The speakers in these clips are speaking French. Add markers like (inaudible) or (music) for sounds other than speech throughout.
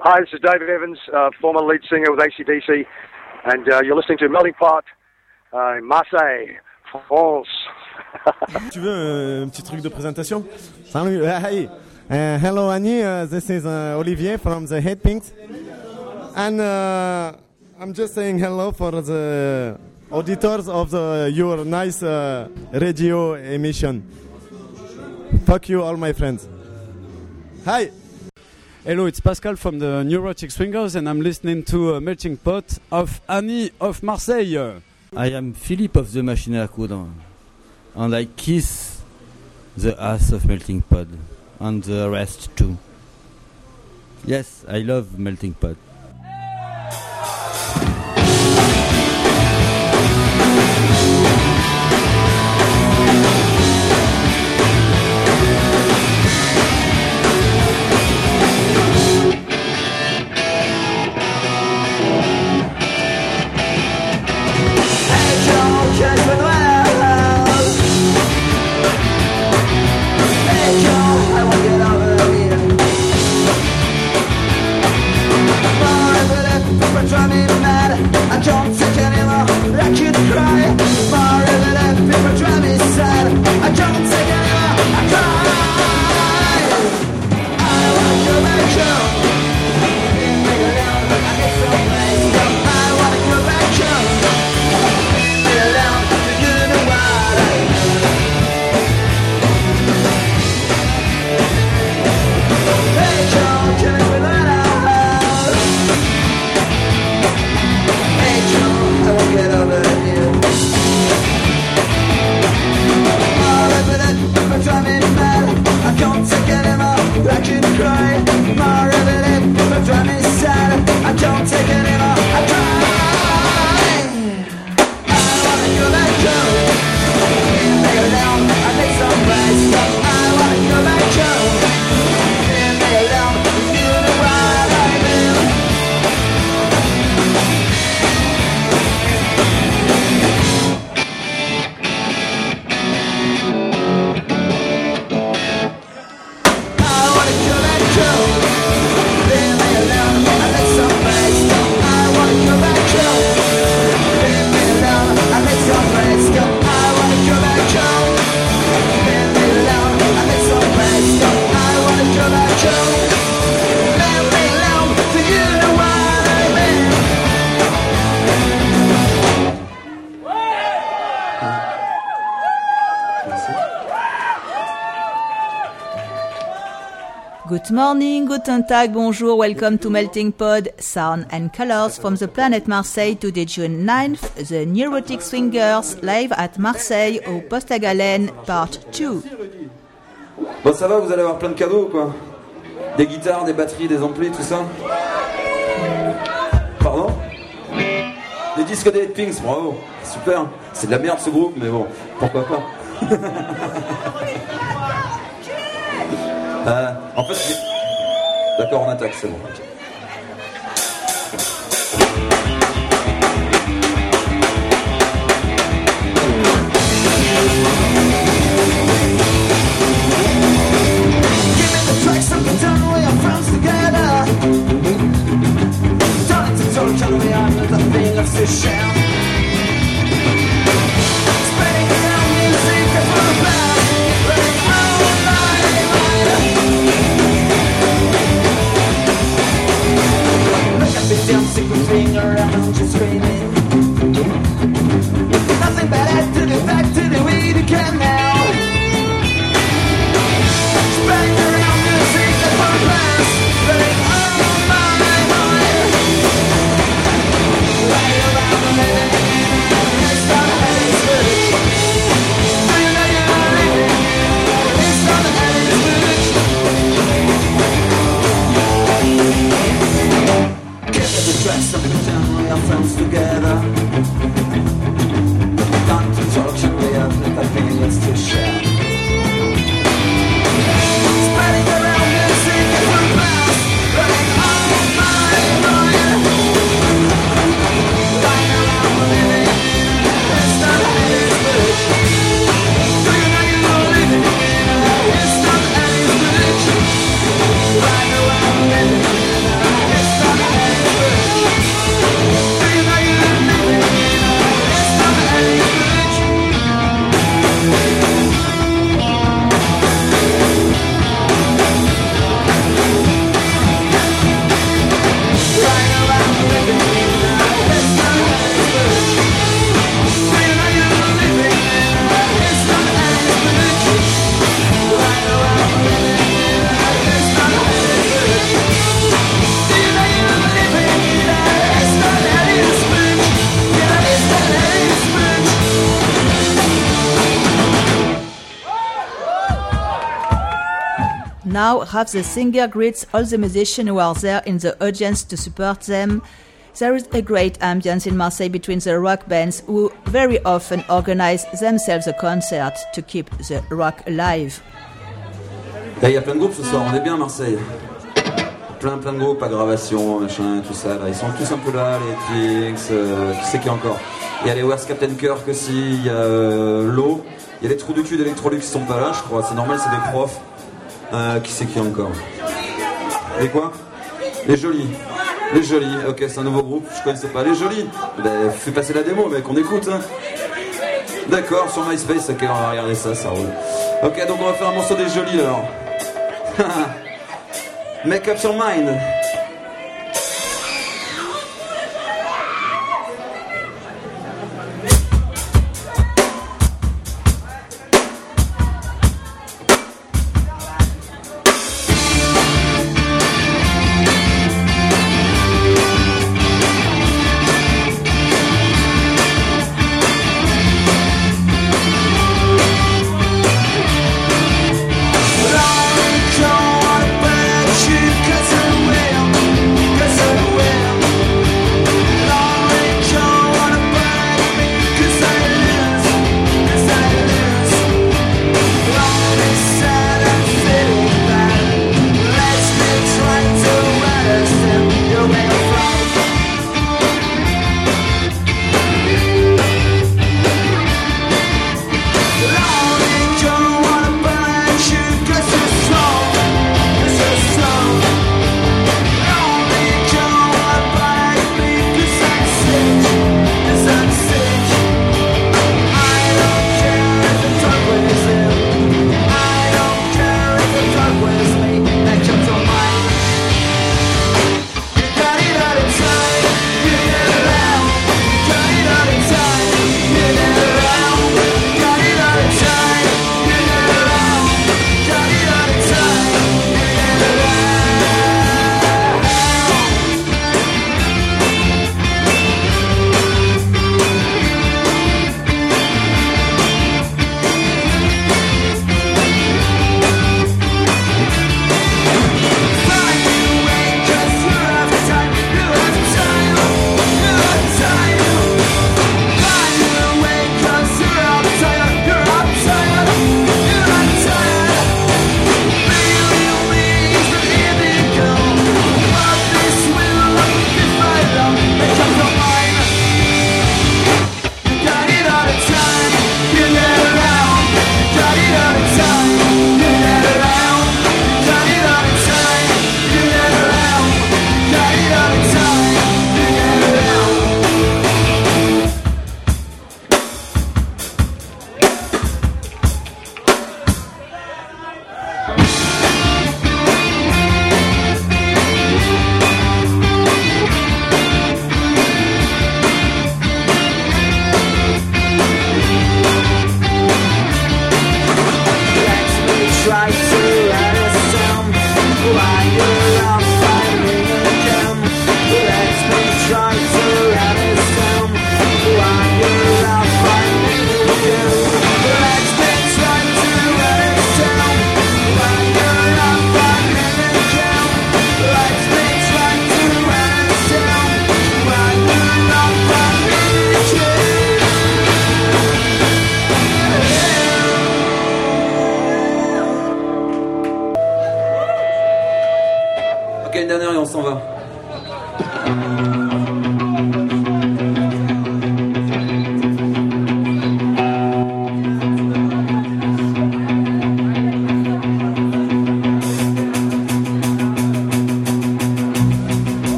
Hi, this is David Evans, uh, former lead singer with ACDC, and uh, you're listening to Melting Pot, uh, Marseille, France. (laughs) tu veux euh, un petit truc de présentation Salut, hi. Uh, hello Annie, uh, this is uh, Olivier from the Headpinks. And uh, I'm just saying hello for the auditors of the, your nice uh, radio emission. Fuck you all my friends. Hi. Hello, it's Pascal from the Neurotic Swingers, and I'm listening to a Melting Pot of Annie of Marseille. I am Philippe of the Machine à Coudre, and I kiss the ass of Melting Pot, and the rest too. Yes, I love Melting Pot. Jump. Morning, guten Tag, bonjour, welcome to Melting Pod, Sound and Colors from the planet Marseille today June 9th, the Neurotic Swingers live at Marseille au Poste part 2. Bon ça va, vous allez avoir plein de cadeaux quoi? Des guitares, des batteries, des amplis, tout ça? Pardon? Des disques des Pinks, bravo, super. C'est de la merde ce groupe, mais bon, pourquoi pas (laughs) Euh, en fait, d'accord, on attaque, c'est bon. songs together. Have the singer greets all the musicians who are there in the audience to support them. There is a great ambience in Marseille between the rock bands who very often organize themselves a concert to keep the rock alive. Il y a plein de groupes ce soir, on est bien à Marseille. Plein plein de groupes, aggravation, machin, tout ça. Là. Ils sont tous un peu là, les Tinks, euh, qui c'est a encore Il y a les Worst Captain Kirk aussi, il y a euh, Low, il y a les trous du cul d'Electrolux qui sont pas là, je crois. C'est normal, c'est des profs. Euh, qui c'est a encore Les quoi Les Jolis. Les Jolis, ok, c'est un nouveau groupe, je connaissais pas. Les Jolis Ben, fais passer la démo, mec, on écoute. Hein. D'accord, sur MySpace, ok, on va regarder ça, ça roule. Ok, donc on va faire un morceau des Jolis alors. (laughs) Make up your mind.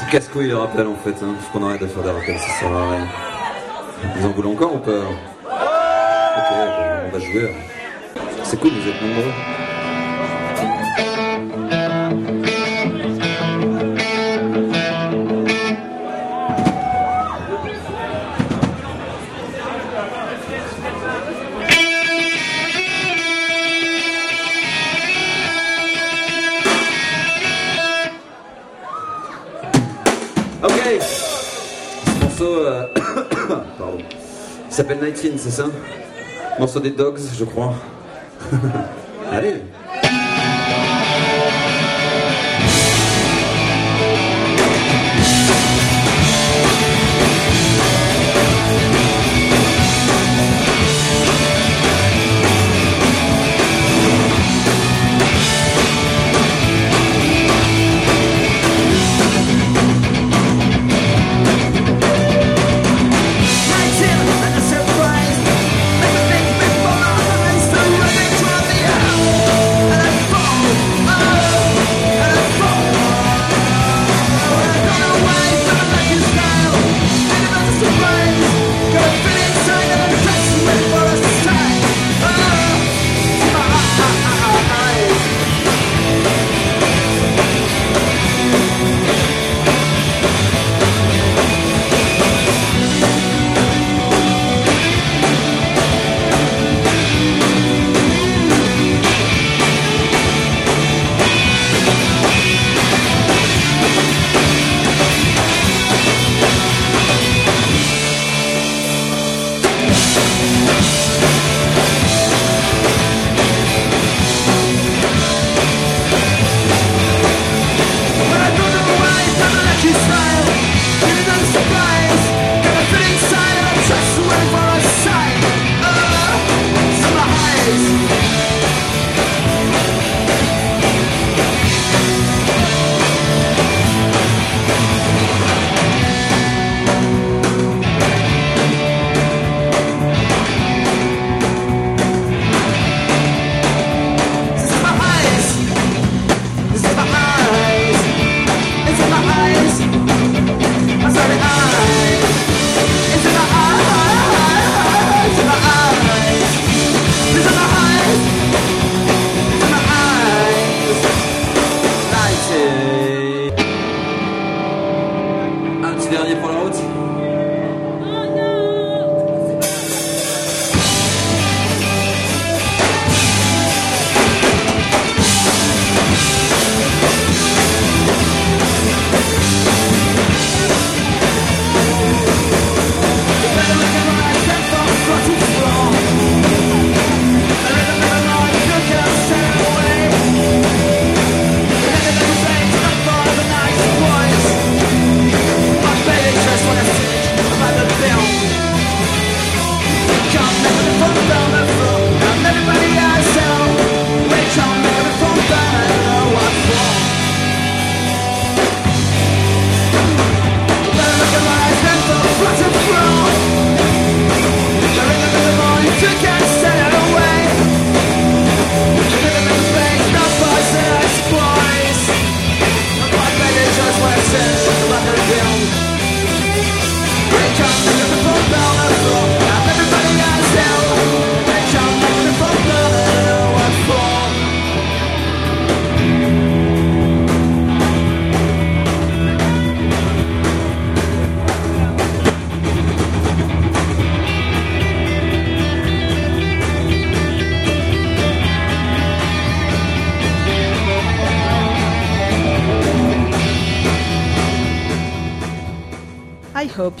C'est casse-couille le rappel en fait. Hein. Faut qu'on arrête de faire des rappels, ça sert à rien. Vous en voulez encore ou pas? Ok, on va jouer. C'est cool, vous êtes nombreux. Il s'appelle 19, c'est ça? Morceau des Dogs, je crois. (laughs) Allez.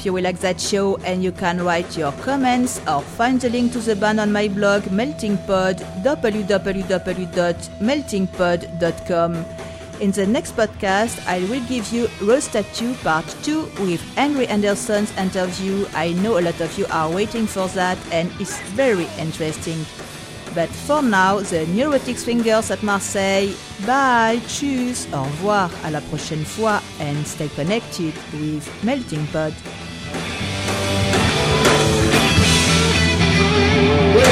You will like that show and you can write your comments or find the link to the band on my blog Melting Pod www.meltingpod.com. In the next podcast, I will give you Rose Statue Part 2 with Henry Anderson's interview. I know a lot of you are waiting for that and it's very interesting. But for now, the Neurotic Swingers at Marseille. Bye, tschüss, au revoir, à la prochaine fois, and stay connected with Melting Pod.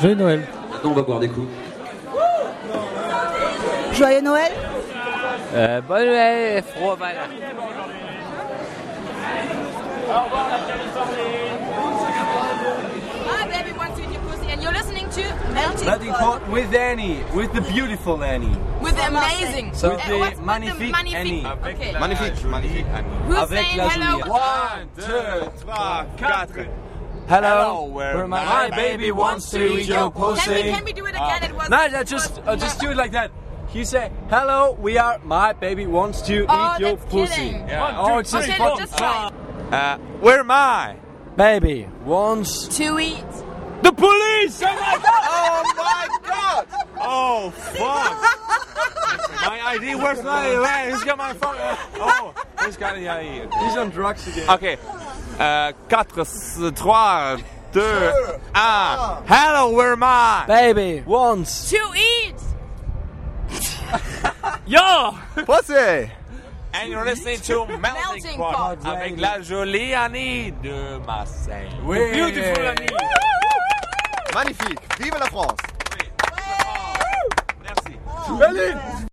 Joyeux Noël. Maintenant, on va boire des coups. Joyeux Noël Euh, bonne Noël, and you're listening to Pot pot with Annie, with the beautiful Annie. with the amazing. So Uh, with the magnifique magnifique? Annie. Okay. Magnifique, magnifique Annie. Who's Avec saying la hello? Julia. One, deux, trois, quatre. Hello, where my baby wants to eat your Can we, pussy. can we do it again? it was. No, no, just uh, just do it like that. You say, "Hello, we are. My baby wants to Oh, eat your pussy." kidding. Yeah. One, oh, two, it's just okay, fun. just try. Uh, where am I? Baby wants To eat. the police. Oh my god! oh my god! Oh fuck! my ID. Where's my? Where? Who's got my phone? Oh, he's got it. Yeah, he- he's on drugs again. Okay. Uh, 4, 3, 2, 1. Hello, where am I? Baby wants. To eat. Yo! Pussy! And you're listening to Melting, Melting Pot, Pot. avec la jolie Annie de Marseille. The beautiful Annie. Magnifique. Vive la France. Merci.